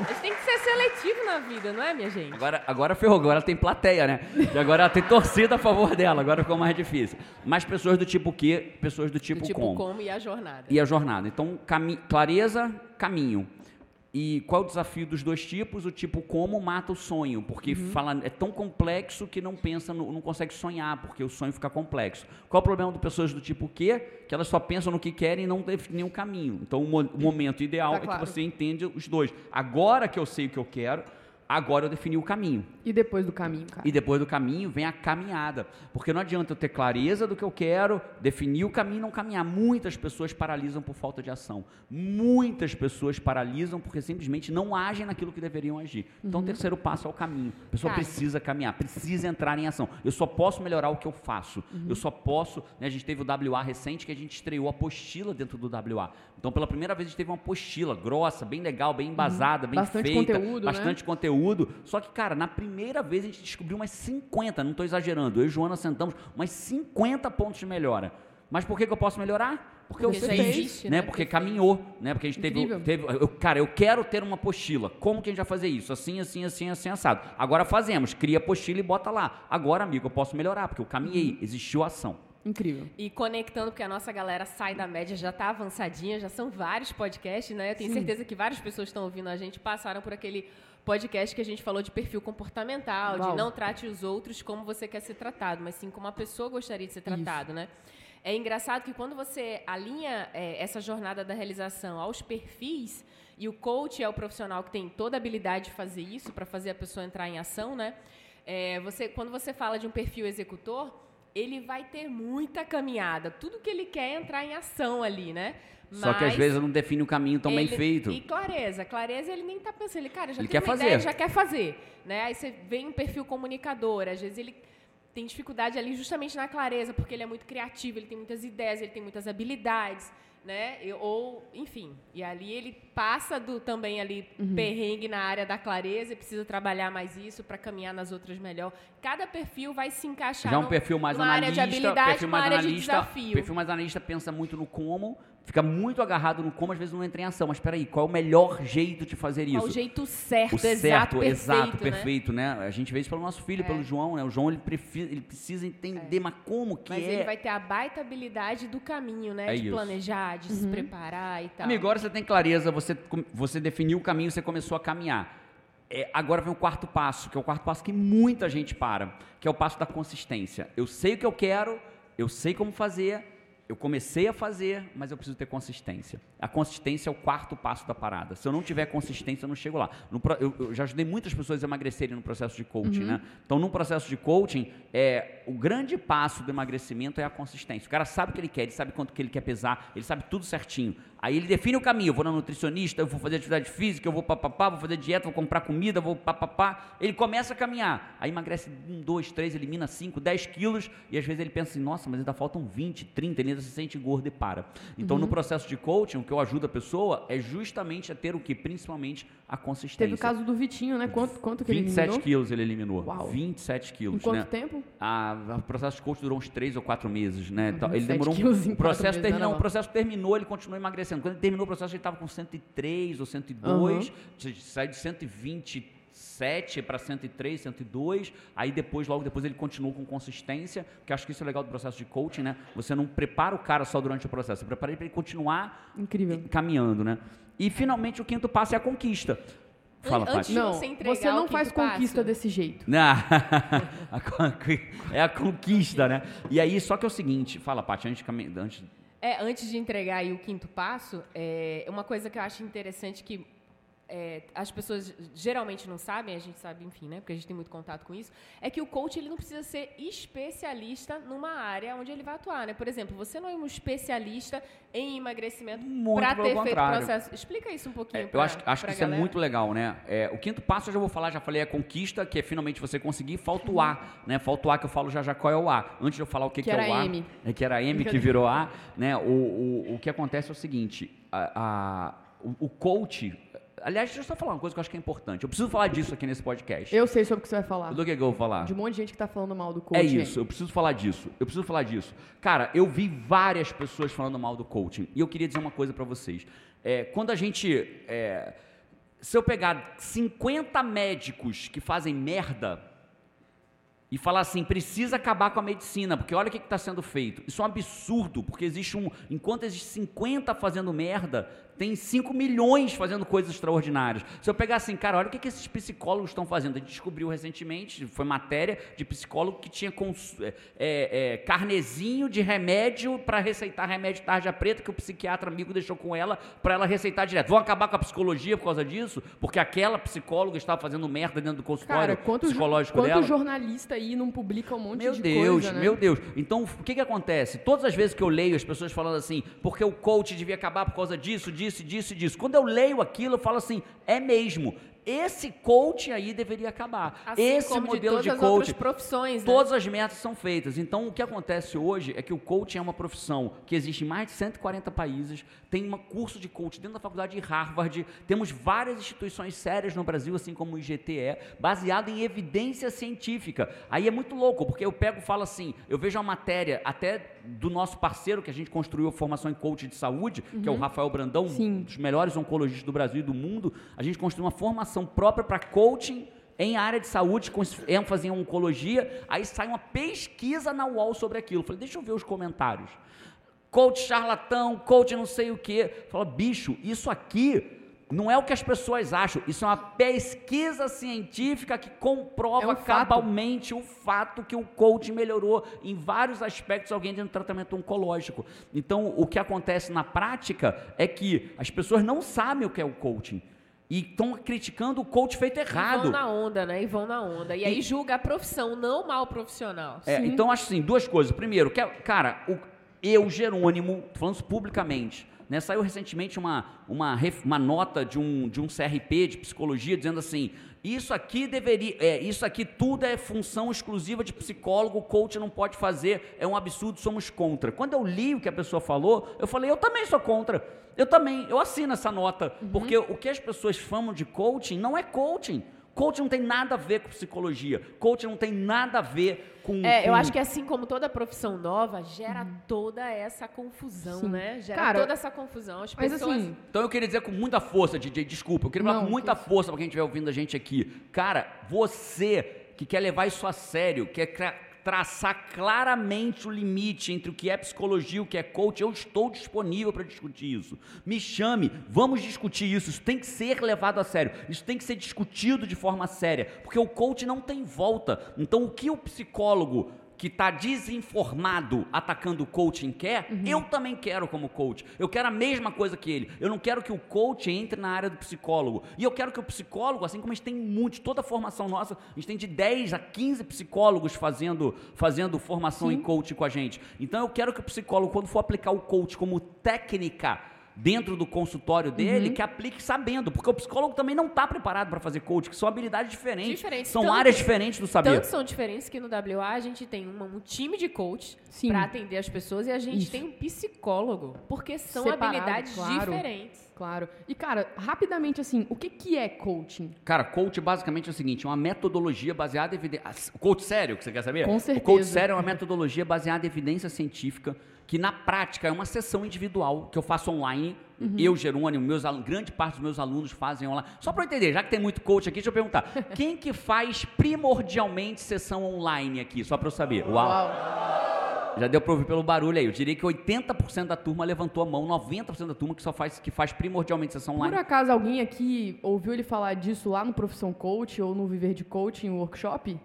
S3: A gente tem que ser seletivo na vida, não é, minha gente?
S1: Agora, agora ferrou, agora tem plateia, né? E agora ela tem torcida a favor dela, agora ficou mais difícil. Mas pessoas do tipo quê? Pessoas do tipo,
S3: Do tipo
S1: como.
S3: como e a jornada.
S1: E a jornada. Então, cami- clareza, caminho. E qual é o desafio dos dois tipos? O tipo como mata o sonho, porque fala, é tão complexo que não pensa, no- não consegue sonhar, porque o sonho fica complexo. Qual é o problema de pessoas do tipo quê? Que elas só pensam no que querem e não definem o caminho. Então, o, mo- o momento ideal
S2: Tá
S1: é
S2: claro.
S1: que você entende os dois. Agora que eu sei o que eu quero, agora eu defini o caminho.
S2: E depois do caminho, cara?
S1: E depois do caminho vem a caminhada. Porque não adianta eu ter clareza do que eu quero, definir o caminho e não caminhar. Muitas pessoas paralisam por falta de ação. Muitas pessoas paralisam porque simplesmente não agem naquilo que deveriam agir. Então, o terceiro passo é o caminho. A pessoa
S3: Cara.
S1: precisa caminhar, precisa entrar em ação. Eu só posso melhorar o que eu faço. Eu só posso. né, a gente teve o WA recente que a gente estreou a apostila dentro do WA. Então, pela primeira vez, a gente teve uma apostila grossa, bem legal, bem embasada, bem
S2: Bastante
S1: feita.
S2: conteúdo, né?
S1: bastante conteúdo. Só que, cara, na primeira vez a gente descobriu umas 50, não estou exagerando. Eu e Joana sentamos umas 50 pontos de melhora. Mas por que, que eu posso melhorar? Porque,
S3: Porque
S1: eu fiz,
S3: existe,
S1: né?
S3: né?
S1: Porque caminhou, né? Porque a gente teve, teve eu, cara, eu quero ter uma apostila. Como que a gente vai fazer isso? Assim, assim, assim, assim, assado. Agora fazemos, cria a apostila e bota lá. Agora, amigo, eu posso melhorar, porque eu caminhei, existiu ação.
S2: Incrível.
S3: E conectando, porque a nossa galera sai da média, já está avançadinha, já são vários podcasts, né? Eu tenho certeza que várias pessoas que estão ouvindo a gente passaram por aquele podcast que a gente falou de perfil comportamental,
S2: Uau.
S3: de não trate os outros como você quer ser tratado, mas sim como a pessoa gostaria de ser tratado, né? É engraçado que quando você alinha é, essa jornada da realização aos perfis, e o coach é o profissional que tem toda a habilidade de fazer isso, para fazer a pessoa entrar em ação, né? É, você, quando você fala de um perfil executor, ele vai ter muita caminhada. Tudo que ele quer é entrar em ação ali, né?
S1: Só que às
S3: Mas
S1: vezes não define o caminho tão bem
S3: ele-
S1: feito.
S3: E clareza. Clareza, ele nem tá pensando. Ele, cara, já
S1: Ele
S3: tem
S1: quer
S3: uma
S1: fazer.
S3: ideia, já quer fazer. Né? Aí você vem um perfil comunicador. Às vezes ele tem dificuldade ali justamente na clareza, porque ele é muito criativo, ele tem muitas ideias, ele tem muitas habilidades. Né? Ou, enfim, e ali ele passa do também ali
S1: Uhum.
S3: perrengue na área da clareza e precisa trabalhar mais isso para caminhar nas outras melhor. Cada perfil vai se encaixar
S1: Já um
S3: num-
S1: perfil mais
S3: numa área
S1: analista,
S3: de habilidade,
S1: perfil mais
S3: área de
S1: analista,
S3: desafio.
S1: perfil mais analista pensa muito no como, fica muito agarrado no como, às vezes não entra em ação. Mas espera aí, qual é o melhor jeito de fazer isso?
S3: Qual o jeito certo,
S1: o
S3: exato,
S1: certo,
S3: perfeito,
S1: exato,
S3: né?
S1: perfeito, né? A gente vê isso pelo nosso filho,
S3: É.
S1: pelo João, né? O João ele, prefi- ele precisa entender, mas como que
S3: Mas
S1: é?
S3: ele vai ter a baita habilidade do caminho, né?
S1: É
S3: de
S1: isso.
S3: planejar, de se preparar e tal.
S1: Amigo, agora você tem clareza, você, você definiu o caminho, você começou a caminhar. É, agora vem o quarto passo, que é o quarto passo que muita gente para, que é o passo da consistência. Eu sei o que eu quero, eu sei como fazer, eu comecei a fazer, mas eu preciso ter consistência. A consistência é o quarto passo da parada. Se eu não tiver consistência, eu não chego lá. No eu, eu já ajudei muitas pessoas a emagrecerem no processo de coaching, né? Então, no processo de coaching, é, o grande passo do emagrecimento é a consistência. O cara sabe o que ele quer, ele sabe quanto que ele quer pesar, ele sabe tudo certinho. Aí ele define o caminho. Eu vou na nutricionista, eu vou fazer atividade física, eu vou papapá, vou fazer dieta, vou comprar comida, vou papapá. Ele começa a caminhar. Aí emagrece um, dois, três, elimina cinco, dez quilos. E às vezes ele pensa assim, nossa, mas ainda faltam 20, 30, ele ainda se sente gordo e para. Então, no processo de coaching, o que eu ajudo a pessoa é justamente a ter o que? Principalmente a consistência.
S2: Teve o caso do Vitinho, né? Quanto, quanto que ele
S1: 27
S2: eliminou?
S1: quilos ele eliminou.
S2: Uau.
S1: 27
S2: Em
S1: quilos,
S2: quanto
S1: né?
S2: tempo?
S1: A, o processo de coach durou uns três ou quatro meses, né? Então, ele
S2: 27
S1: demorou um,
S2: em
S1: o processo terminou,
S2: né,
S1: o processo terminou, ele continuou emagrecendo. Quando ele terminou o processo, ele estava com 103 ou 102, saiu de 127 para 103, 102. Aí depois, logo depois, ele continuou com consistência, que acho que isso é legal do processo de coaching, né? Você não prepara o cara só durante o processo, você prepara ele para ele continuar
S2: Incrível.
S1: caminhando, né? E finalmente o quinto passo é a conquista. Fala,
S3: Antes
S2: Não,
S3: você
S2: você não faz conquista
S3: passo.
S2: desse jeito.
S1: Não, é a conquista, né? E aí, só que é o seguinte, fala, Paty, antes antes
S3: É, antes de entregar aí o quinto passo, é, uma coisa que eu acho interessante que é, as pessoas geralmente não sabem, a gente sabe, enfim, né? Porque a gente tem muito contato com isso, é que o coach ele não precisa ser especialista numa área onde ele vai atuar, né? Por exemplo, você não é um especialista em emagrecimento para ter feito o processo. Explica isso um pouquinho.
S1: É, eu
S3: pra-
S1: acho, acho que isso é
S3: galera.
S1: muito legal, né? É, o quinto passo eu já vou falar, já falei, é a conquista, que é finalmente você conseguir falta o A, né? Falta o A que eu falo já já qual é o A. Antes de eu falar o que,
S2: Que
S1: que é o A,
S2: M.
S1: é que era M que virou A, né? O, o, o que acontece é o seguinte, a, a- o, o coach, aliás, deixa eu só falar uma coisa que eu acho que é importante. Eu preciso falar disso aqui nesse podcast.
S2: Eu sei sobre o que você vai falar.
S1: Do que, que eu vou falar?
S2: De um monte de gente que tá falando mal do coach.
S1: É isso, eu preciso falar disso. Eu preciso falar disso. Cara, eu vi várias pessoas falando mal do coaching. E eu queria dizer uma coisa pra vocês. É, quando a gente. é, se eu pegar 50 médicos que fazem merda e falar assim, precisa acabar com a medicina, porque olha o que está sendo feito. Isso é um absurdo, porque existe um. Enquanto existe 50 fazendo merda, tem 5 milhões fazendo coisas extraordinárias. Se eu pegar assim, cara, olha o que, que esses psicólogos estão fazendo. A gente descobriu recentemente, foi matéria de psicólogo que tinha cons, é, é, carnezinho de remédio para receitar remédio tarja preta que o psiquiatra amigo deixou com ela para ela receitar direto. Vão acabar com a psicologia por causa disso? Porque aquela psicóloga estava fazendo merda dentro do consultório
S2: cara, quanto
S1: psicológico
S2: quanto
S1: dela.
S2: jornalista aí não publica um monte
S1: meu
S2: de
S1: Deus,
S2: coisa, né?
S1: Meu Deus, Então, o que que acontece? Todas as vezes que eu leio as pessoas falando assim, porque o coach devia acabar por causa disso, disso, disso, disso, disso. Quando eu leio aquilo, eu falo assim, é mesmo. Esse coach aí deveria acabar.
S3: Assim
S1: Esse modelo
S3: de,
S1: de,
S3: todas as
S1: coach.
S3: outras profissões, né?
S1: Todas as metas são feitas. Então, o que acontece hoje é que o coaching é uma profissão que existe em mais de 140 países, tem um curso de coach dentro da faculdade de Harvard, temos várias instituições sérias no Brasil, assim como o IGTE, baseado em evidência científica. Aí é muito louco, porque eu pego e falo assim, eu vejo uma matéria até do nosso parceiro que a gente construiu a formação em coach de saúde, que é o Rafael Brandão,
S2: Sim.
S1: um dos melhores oncologistas do Brasil e do mundo, a gente construiu uma formação própria para coaching em área de saúde, com ênfase em oncologia, aí sai uma pesquisa na UOL sobre aquilo. Falei, deixa eu ver os comentários. Coach charlatão, coach não sei o quê. Fala, bicho, isso aqui não é o que as pessoas acham, isso é uma pesquisa científica que comprova
S2: É
S1: cabalmente o fato que o coach melhorou em vários aspectos alguém dentro do tratamento oncológico. Então, o que acontece na prática é que as pessoas não sabem o que é o coaching e estão criticando o coach feito
S3: E
S1: errado.
S3: vão na onda, né? E vão na onda. E, aí julga a profissão, não o mal profissional.
S1: É, então, acho assim, duas coisas. Primeiro, que, cara, o, eu, Jerônimo, falando isso publicamente, né, saiu recentemente uma, uma, uma nota de um, de um CRP de psicologia dizendo assim, isso aqui deveria, é, isso aqui tudo é função exclusiva de psicólogo, o coach não pode fazer, é um absurdo, somos contra. Quando eu li o que a pessoa falou, eu falei, eu também sou contra. Eu também, eu assino essa nota, porque o que as pessoas chamam de coaching não é coaching. Coaching não tem nada a ver com psicologia. Coaching não tem nada a ver com.
S3: É, eu
S1: com-
S3: acho que assim como toda profissão nova, gera toda essa confusão,
S2: Sim.
S3: né? Gera
S2: Cara,
S3: toda essa confusão. As
S2: Mas
S3: pessoas...
S2: assim,
S1: Então eu queria dizer com muita força, DJ, desculpa, eu queria falar
S2: Não,
S1: com muita
S2: que
S1: força para quem estiver ouvindo a gente aqui. Cara, você que quer levar isso a sério, quer traçar claramente o limite entre o que é psicologia e o que é coach, eu estou disponível para discutir isso. Me chame, vamos discutir isso. Isso tem que ser levado a sério. Isso tem que ser discutido de forma séria, porque o coach não tem volta. Então o que o psicólogo que está desinformado atacando o coaching quer, eu também quero como coach. Eu quero a mesma coisa que ele. Eu não quero que o coach entre na área do psicólogo. E eu quero que o psicólogo, assim como a gente tem muitos, toda a formação nossa, a gente tem de 10 a 15 psicólogos fazendo, fazendo formação em coaching com a gente. Então eu quero que o psicólogo, quando for aplicar o coach como técnica dentro do consultório dele, que aplique sabendo, porque o psicólogo também não está preparado para fazer coaching, que são habilidades diferentes,
S3: Diferentes,
S1: são
S3: tanto-
S1: áreas diferentes do saber.
S3: Tanto são diferentes que no WA a gente tem uma- um time de coach para atender as pessoas e a gente
S2: Isso.
S3: tem um psicólogo, porque são
S2: Separado,
S3: habilidades
S2: claro.
S3: diferentes.
S2: Claro. E, cara, rapidamente assim, o que, que é coaching?
S1: Cara, coach basicamente é o seguinte, é uma metodologia baseada em evidência. Coach sério, que você quer saber?
S2: Com
S1: O coach
S2: certeza.
S1: sério é uma metodologia baseada em evidência científica, que na prática é uma sessão individual que eu faço online.
S2: Uhum.
S1: Eu, Jerônimo, meus, grande parte dos meus alunos fazem online. Só para eu entender, já que tem muito coach aqui, deixa eu perguntar. Quem que faz primordialmente sessão online aqui? Só para eu saber. Uau. Já deu para ouvir pelo barulho aí. Eu diria que 80% da turma levantou a mão, 90% da turma que só faz, que faz primordialmente sessão online.
S2: Por acaso alguém aqui ouviu ele falar disso lá no Profissão Coach ou no Viver de Coaching Workshop?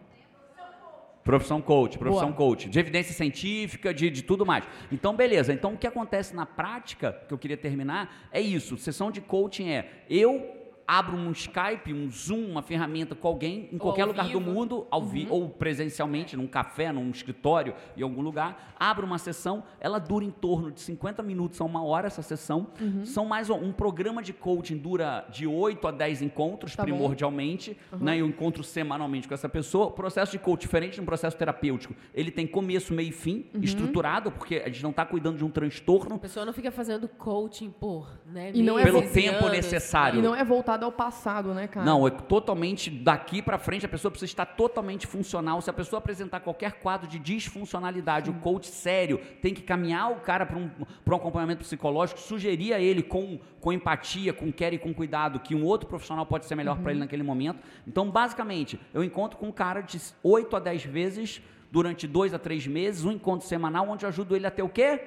S1: Profissão coach, profissão
S2: Boa.
S1: coach, de evidência científica, de, de tudo mais. Então, beleza. Então, o que acontece na prática, que eu queria terminar, é isso. Sessão de coaching é eu abro um Skype, um Zoom, uma ferramenta com alguém em qualquer lugar do
S3: vivo.
S1: mundo, ao vi ou presencialmente, num café, num escritório, em algum lugar, abro uma sessão, ela dura em torno de 50 minutos a uma hora essa sessão. São mais um, um programa de coaching dura de 8 a 10 encontros,
S2: Tá
S1: primordialmente, né? Eu encontro semanalmente com essa pessoa. O processo de coach, diferente de um processo terapêutico, ele tem começo, meio e fim,
S2: Uhum.
S1: estruturado, porque a gente não está cuidando de um transtorno
S3: A pessoa não fica fazendo coaching por, né?
S2: E não é
S1: pelo tempo
S3: anos.
S1: necessário.
S2: E não é voltado atrelado ao passado, né, cara?
S1: Não, é totalmente daqui para frente a pessoa precisa estar totalmente funcional. Se a pessoa apresentar qualquer quadro de disfuncionalidade, o coach sério tem que caminhar o cara para um, pra um acompanhamento psicológico, sugerir a ele com, com empatia, com care e com cuidado que um outro profissional pode ser melhor para ele naquele momento. Então, basicamente, eu encontro com um cara de 8 a 10 vezes durante dois a três meses, um encontro semanal onde eu ajudo ele a ter o quê?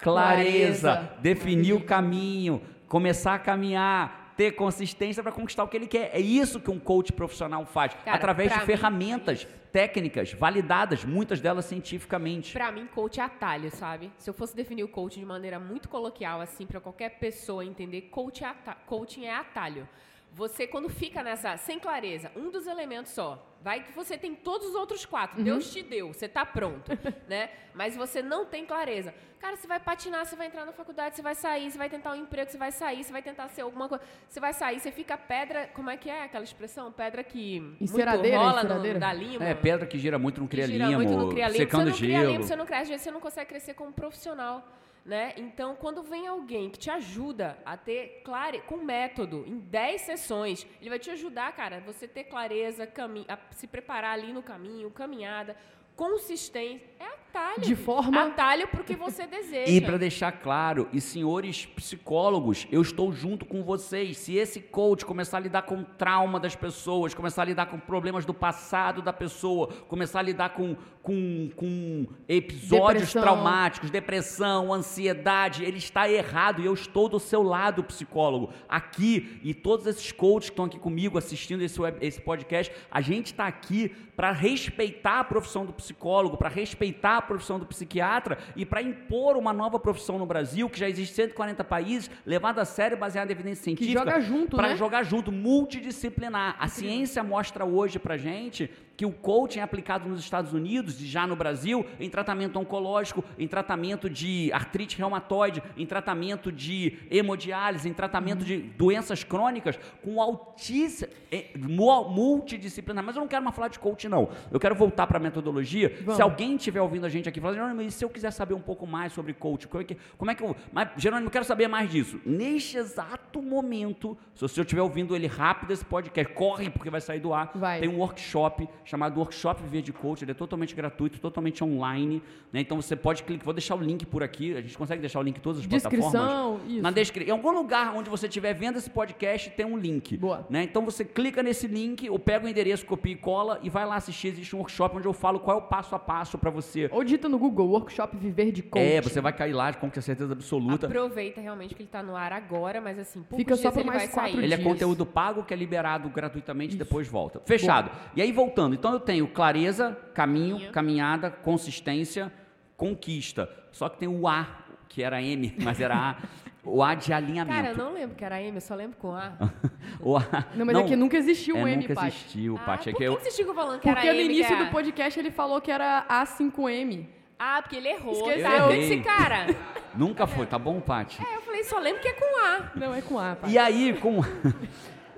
S1: Clareza,
S2: Clareza.
S1: definir o caminho, começar a caminhar, ter consistência para conquistar o que ele quer. É isso que um coach profissional faz,
S3: Cara,
S1: através de
S3: pra mim,
S1: ferramentas técnicas validadas, muitas delas cientificamente.
S3: Pra mim, coach é atalho, sabe? Se eu fosse definir o coach de maneira muito coloquial, assim, pra qualquer pessoa entender, coach é coaching é atalho. Você, quando fica nessa, sem clareza, um dos elementos só, vai que você tem todos os outros quatro, Deus te deu, você tá pronto, né? Mas você não tem clareza. Cara, você vai patinar, você vai entrar na faculdade, você vai sair, você vai tentar um emprego, você vai sair, você vai tentar ser alguma coisa, você vai sair, você fica pedra, como é que é aquela expressão? Pedra que muito
S2: Enceradeira,
S3: rola no,
S2: enceradeira?
S3: da lima.
S1: É, pedra que gira muito não cria
S3: gira
S1: limo,
S3: muito no cria limo.
S1: secando
S3: você não cria
S1: gelo.
S3: limo, você não cresce, você não consegue crescer como profissional. Né? Então, quando vem alguém que te ajuda a ter clare... com método, em 10 sessões, ele vai te ajudar, cara, você ter clareza, a se preparar ali no caminho, caminhada, consistência. É atalho.
S2: De forma-
S3: Atalho porque você deseja.
S1: E para deixar claro, e senhores psicólogos, eu estou junto com vocês. Se esse coach começar a lidar com o trauma das pessoas, começar a lidar com problemas do passado da pessoa, começar a lidar com, com, com episódios
S2: Depressão.
S1: traumáticos, depressão, ansiedade, ele está errado e eu estou do seu lado, psicólogo. Aqui, e todos esses coaches que estão aqui comigo assistindo esse, web- esse podcast, a gente está aqui para respeitar a profissão do psicólogo, para respeitar a profissão do psiquiatra e para impor uma nova profissão no Brasil, que já existe em 140 países, levada a sério, baseada em evidência científica.
S2: joga junto,
S1: Para
S2: né?
S1: jogar junto, multidisciplinar. A ciência mostra hoje para gente que o coaching é aplicado nos Estados Unidos e já no Brasil em tratamento oncológico, em tratamento de artrite reumatoide, em tratamento de hemodiálise, em tratamento de doenças crônicas com altíssima eh, mu- multidisciplinar. Mas eu não quero mais falar de coaching não. Eu quero voltar para a metodologia.
S2: Vamos.
S1: Se alguém estiver ouvindo a gente aqui falando, Jerônimo, e se eu quiser saber um pouco mais sobre coaching, como é que, como é que eu. Mas, Jerônimo, eu quero saber mais disso. Neste exato momento, se você estiver ouvindo ele rápido, esse podcast, corre porque vai sair do ar.
S2: Vai.
S1: Tem um workshop chamado Workshop Viver de Coach, ele é totalmente gratuito, totalmente online. né? Então você pode clicar, vou deixar o link por aqui, a gente consegue deixar o link em todas as plataformas.
S2: Descrição, isso.
S1: Na descrição. Em algum lugar onde você estiver vendo esse podcast, tem um link.
S2: Boa.
S1: né? Então você clica nesse link, ou pega o endereço, copia e cola e vai lá assistir. Existe um workshop onde eu falo qual é o passo a passo para você.
S2: Ou dita no Google, Workshop Viver de Coach.
S1: É, você vai cair lá com certeza absoluta.
S3: Aproveita realmente que ele tá no ar agora, mas assim,
S2: Fica só
S3: dias
S2: por mais
S3: vai
S2: quatro
S3: sair.
S1: Ele é
S2: dias.
S1: conteúdo pago que é liberado gratuitamente e depois volta. Fechado. E aí voltando, então eu tenho clareza, caminho,
S3: Caminho.
S1: caminhada, consistência, conquista. Só que tem o A, que era M, mas era A. O A de alinhamento.
S3: Cara, eu não lembro que era M, eu só lembro com A.
S1: O A,
S2: Não, mas é que nunca existiu
S1: é,
S2: um M,
S1: nunca
S2: Paty.
S1: existiu,
S3: Ah,
S1: Paty. É
S3: por
S1: que
S3: que,
S1: eu,
S3: vocês falando que
S2: Porque
S3: era
S2: no
S3: M?
S2: início
S3: que é-
S2: do podcast ele falou que era A5M.
S3: Ah, porque ele errou.
S2: Esqueceu.
S3: Tá esse
S1: Errei.
S3: cara.
S1: nunca foi, tá bom, Paty?
S3: É, eu falei, só lembro que é com A.
S2: Não, é com A, Paty.
S1: E aí, com,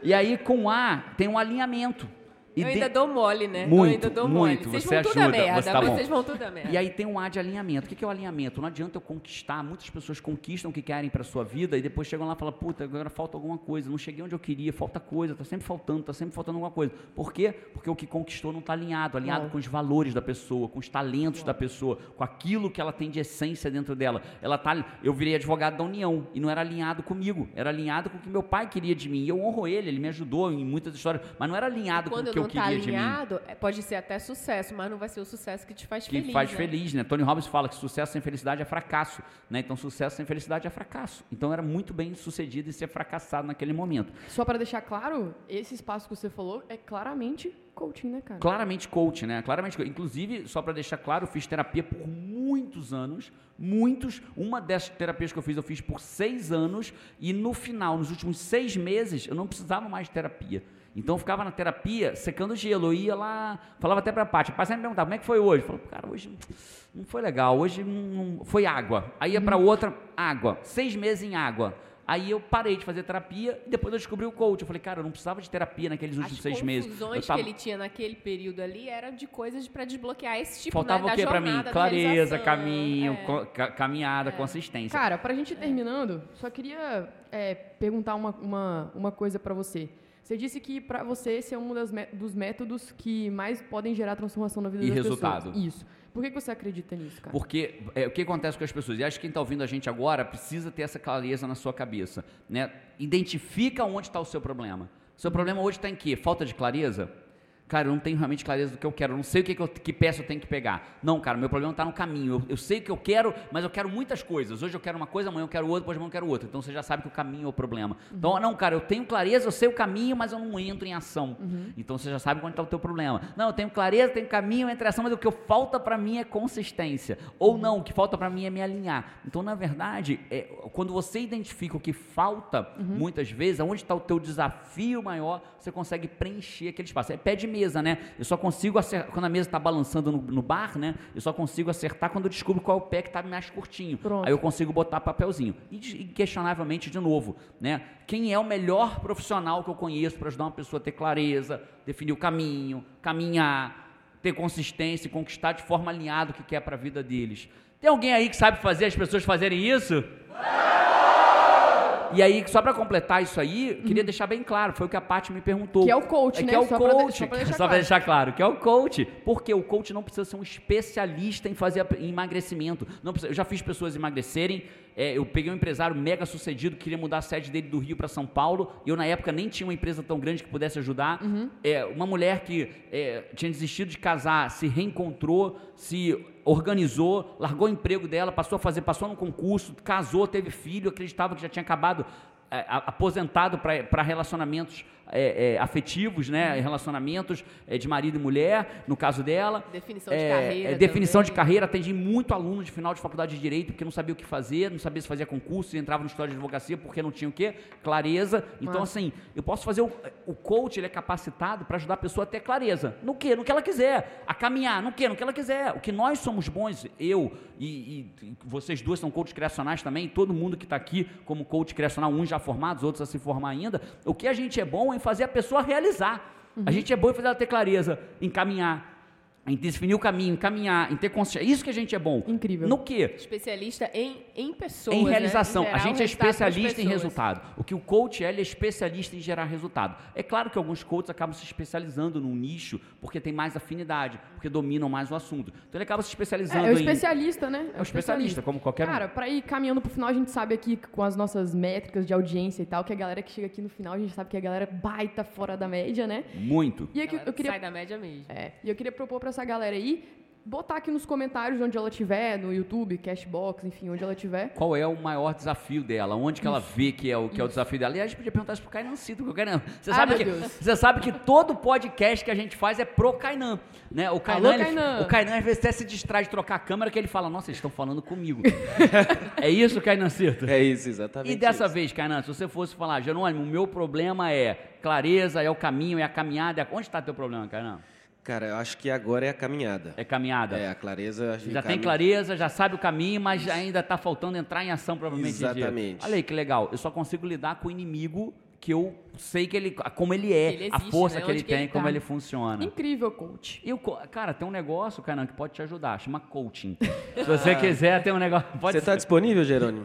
S1: e aí, com A, tem um alinhamento. E
S3: eu
S1: de-
S3: ainda dou mole, né?
S1: Muito,
S3: eu ainda dou mole.
S1: muito.
S3: Vocês
S1: Você
S3: vão tudo a
S1: ajuda,
S3: merda.
S1: você tá
S3: vocês vão tudo a merda.
S1: E aí tem um A de alinhamento. O que é o alinhamento? Não adianta eu conquistar. Muitas pessoas conquistam o que querem para sua vida e depois chegam lá e falam, puta, agora falta alguma coisa, não cheguei onde eu queria, falta coisa, tá sempre faltando, tá sempre faltando alguma coisa. Por quê? Porque o que conquistou não está alinhado, alinhado
S2: Uau.
S1: com os valores da pessoa, com os talentos da pessoa, com aquilo que ela tem de essência dentro dela. Ela tá, eu virei advogado da União e não era alinhado comigo, era alinhado com o que meu pai queria de mim. E eu honro ele, ele me ajudou em muitas histórias, mas não era alinhado com o que eu
S3: tá
S1: mim.
S3: alinhado, é, pode ser até sucesso, mas não vai ser o sucesso que te faz
S1: que
S3: feliz.
S1: faz
S3: né?
S1: feliz, né? Tony Robbins fala que sucesso sem felicidade é fracasso, né? Então sucesso sem felicidade é fracasso. Então era muito bem sucedido em ser fracassado naquele momento.
S2: Só pra deixar claro, esse espaço que você falou é claramente coaching, né, cara?
S1: Claramente coach, né? Claramente, inclusive, só para deixar claro, eu fiz terapia por muitos anos, muitos. Uma dessas terapias que eu fiz, eu fiz por seis anos e no final, nos últimos seis meses, eu não precisava mais de terapia. Então eu ficava na terapia secando gelo. Eu ia lá, falava até pra Paty. A Paty sempre me perguntava, como é que foi hoje? Eu falava, cara, hoje não foi legal, hoje não, foi água. Aí ia pra outra, água. Seis meses em água. Aí eu parei de fazer terapia e depois eu descobri o coach. Eu falei, cara, eu não precisava de terapia naqueles últimos
S3: As
S1: seis meses.
S3: confusões
S1: Eu tava-
S3: que ele tinha naquele período ali eram de coisas pra desbloquear esse tipo
S1: Faltava
S3: né,
S1: o que
S3: da
S1: pra mim? Clareza, caminho,
S3: É.
S1: caminhada, consistência.
S2: Cara, pra gente ir terminando, só queria é, perguntar uma, uma, uma coisa pra você. Você disse que pra você esse é um dos métodos que mais podem gerar transformação na vida
S1: E
S2: das
S1: resultado.
S2: pessoas. Isso. Por que que você acredita nisso, cara?
S1: Porque é, o que acontece com as pessoas? E acho que quem está ouvindo a gente agora precisa ter essa clareza na sua cabeça. Né? Identifica onde está o seu problema. Seu problema hoje está em quê? Falta de clareza? Cara, eu não tenho realmente clareza do que eu quero. Eu não sei o que, que, eu- que peça eu tenho que pegar. Não, cara, meu problema está no caminho. Eu, eu sei o que eu quero, mas eu quero muitas coisas. Hoje eu quero uma coisa, amanhã eu quero outra, depois amanhã eu quero outra. Então você já sabe que o caminho é o problema. Então, não, cara, eu tenho clareza, eu sei o caminho, mas eu não entro em ação. Então você já sabe onde está o teu problema. Não, eu tenho clareza, tenho caminho, eu entro em ação, mas o que falta para mim é consistência. Ou não, o que falta para mim é me alinhar. Então, na verdade, é, quando você identifica o que falta, muitas vezes, aonde está o teu desafio maior, você consegue preencher aquele espaço. É pé de mesa, né? Eu só consigo acertar, quando a mesa está balançando no, no bar, né? Eu só consigo acertar quando eu descubro qual é o pé que está mais curtinho.
S2: Pronto.
S1: Aí eu consigo botar papelzinho. E inquestionavelmente, de novo, né? Quem é o melhor profissional que eu conheço para ajudar uma pessoa a ter clareza, definir o caminho, caminhar, ter consistência e conquistar de forma alinhada o que quer para a vida deles? Tem alguém aí que sabe fazer as pessoas fazerem isso? E aí, só para completar isso aí, eu queria deixar bem claro, foi o que a Paty me perguntou.
S2: Que é o coach,
S1: é
S2: né?
S1: Que é o
S2: Só pra de-
S1: coach,
S2: só pra deixar claro.
S1: deixar claro, que é o coach. Porque o coach não precisa ser um especialista em fazer em emagrecimento. Não precisa- eu já fiz pessoas emagrecerem. é, eu peguei um empresário mega sucedido que queria mudar a sede dele do Rio para São Paulo. E eu, na época, nem tinha uma empresa tão grande que pudesse ajudar. É, uma mulher que é, tinha desistido de casar, se reencontrou, se organizou, largou o emprego dela, passou a fazer, passou no concurso, casou, teve filho, acreditava que já tinha acabado é, aposentado para relacionamentos é, é, afetivos, né? Relacionamentos é, de marido e mulher, no caso dela.
S3: Definição de
S1: É,
S3: carreira
S1: é, definição de
S3: também.
S1: carreira. Atendi muito aluno de final de faculdade de Direito porque não sabia o que fazer, não sabia se fazia concurso, e entrava no história de advocacia porque não tinha o quê? Clareza. Então, assim, eu posso fazer... O, o coach, ele é capacitado para ajudar a pessoa a ter clareza. No quê? No que ela quiser. A caminhar. No quê? No que ela quiser. O que nós somos bons, eu e, e- vocês duas são coaches criacionais também, todo mundo que está aqui como coach criacional, uns já formados, outros a se formar ainda. O que a gente é bom é fazer a pessoa realizar. A gente é bom em fazer ela ter clareza, em caminhar, em definir o caminho, em caminhar, em ter consciência. Isso que a gente é bom.
S2: Incrível.
S1: No quê?
S3: Especialista em, em pessoas.
S1: em
S3: né?
S1: realização.
S3: Em
S1: a
S3: gerar
S1: gente
S3: um
S1: é especialista em resultado. O que o coach é, ele é especialista em gerar resultado. É claro que alguns coaches acabam se especializando num nicho porque tem mais afinidade, porque dominam mais o assunto. Então ele acaba se especializando
S2: É, é o
S1: em.
S2: especialista, né?
S1: É o especialista, como qualquer um.
S2: Cara, pra ir caminhando pro final, a gente sabe aqui com as nossas métricas de audiência e tal, que a galera que chega aqui no final, a gente sabe que a galera baita fora da média, né?
S1: Muito.
S2: E eu queria
S3: Sai da média mesmo.
S2: É, e eu queria propor pra essa galera aí, botar aqui nos comentários onde ela estiver, no YouTube, Cashbox, enfim, onde ela estiver.
S1: Qual é o maior desafio dela? Onde que ela vê que é o, que é o desafio dela? Aliás, a gente podia perguntar isso pro Kainan Cito, porque o Kainan. Você
S2: Ai,
S1: sabe,
S2: meu
S1: que, você sabe que todo podcast que a gente faz é pro Kainan. Né? O Kainan, ele-
S2: Kainan.
S1: o Kainan às vezes até se distrai de trocar a câmera, que ele fala, nossa, eles estão falando comigo. é isso, Kainan Cito?
S4: É isso, exatamente.
S1: E dessa
S4: isso.
S1: vez, Kainan, se você fosse falar, Jerônimo, o meu problema é clareza, é o caminho, é a caminhada. é- Onde está teu problema, Kainan?
S4: Cara, eu acho que agora é a caminhada.
S1: É caminhada.
S4: É, a clareza. a gente
S1: Já tem clareza, já sabe o caminho, mas ainda está faltando entrar em ação, provavelmente.
S4: Exatamente.
S1: Olha aí que legal. Eu só consigo lidar com o inimigo que eu sei que ele, como ele é,
S3: Ele
S1: a
S3: existe,
S1: força
S3: né?
S1: que ele
S3: que
S1: tem,
S3: ele
S1: como
S3: tá.
S1: ele funciona.
S2: Incrível, coach.
S1: E o co- cara, tem um negócio, Canan, que pode te ajudar, chama coaching. Se você quiser, tem um negócio. Pode
S4: Você está disponível, Jerônimo?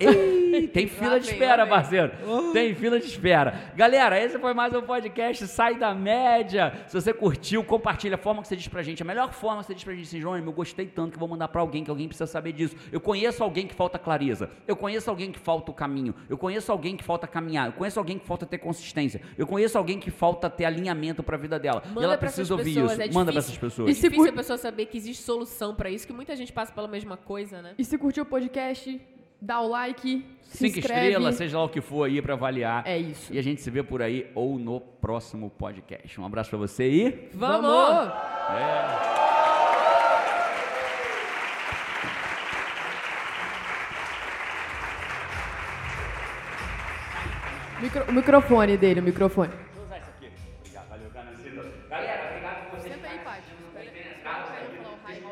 S1: Tem fila de espera,
S3: vem.
S1: parceiro. Tem fila de espera. Galera, esse foi mais um podcast Sai da Média. Se você curtiu, compartilha a forma que você diz pra gente. A melhor forma que você diz pra gente assim, Jerônimo, eu gostei tanto que eu vou mandar pra alguém, que alguém precisa saber disso. Eu conheço alguém que falta clareza. Eu conheço alguém que falta o caminho. Eu conheço alguém que falta caminhar. Eu conheço alguém que falta ter consistência. Eu conheço alguém que falta ter alinhamento pra vida dela. e
S3: Manda
S1: ela
S3: pra
S1: precisa
S3: essas
S1: ouvir
S3: pessoas,
S1: isso.
S3: é
S1: Manda pra essas pessoas.
S2: E
S3: É
S2: se
S3: difícil
S2: cur-
S3: a pessoa saber que existe solução pra isso, que muita gente passa pela mesma coisa, né?
S2: E se curtiu o podcast, dá o like, se
S1: Cinco
S2: inscreve.
S1: estrelas, seja lá o que for aí pra avaliar.
S2: É isso.
S1: E a gente se vê por aí ou no próximo podcast. Um abraço pra você e.
S3: Vamos!
S2: Micro- o microfone dele, o microfone.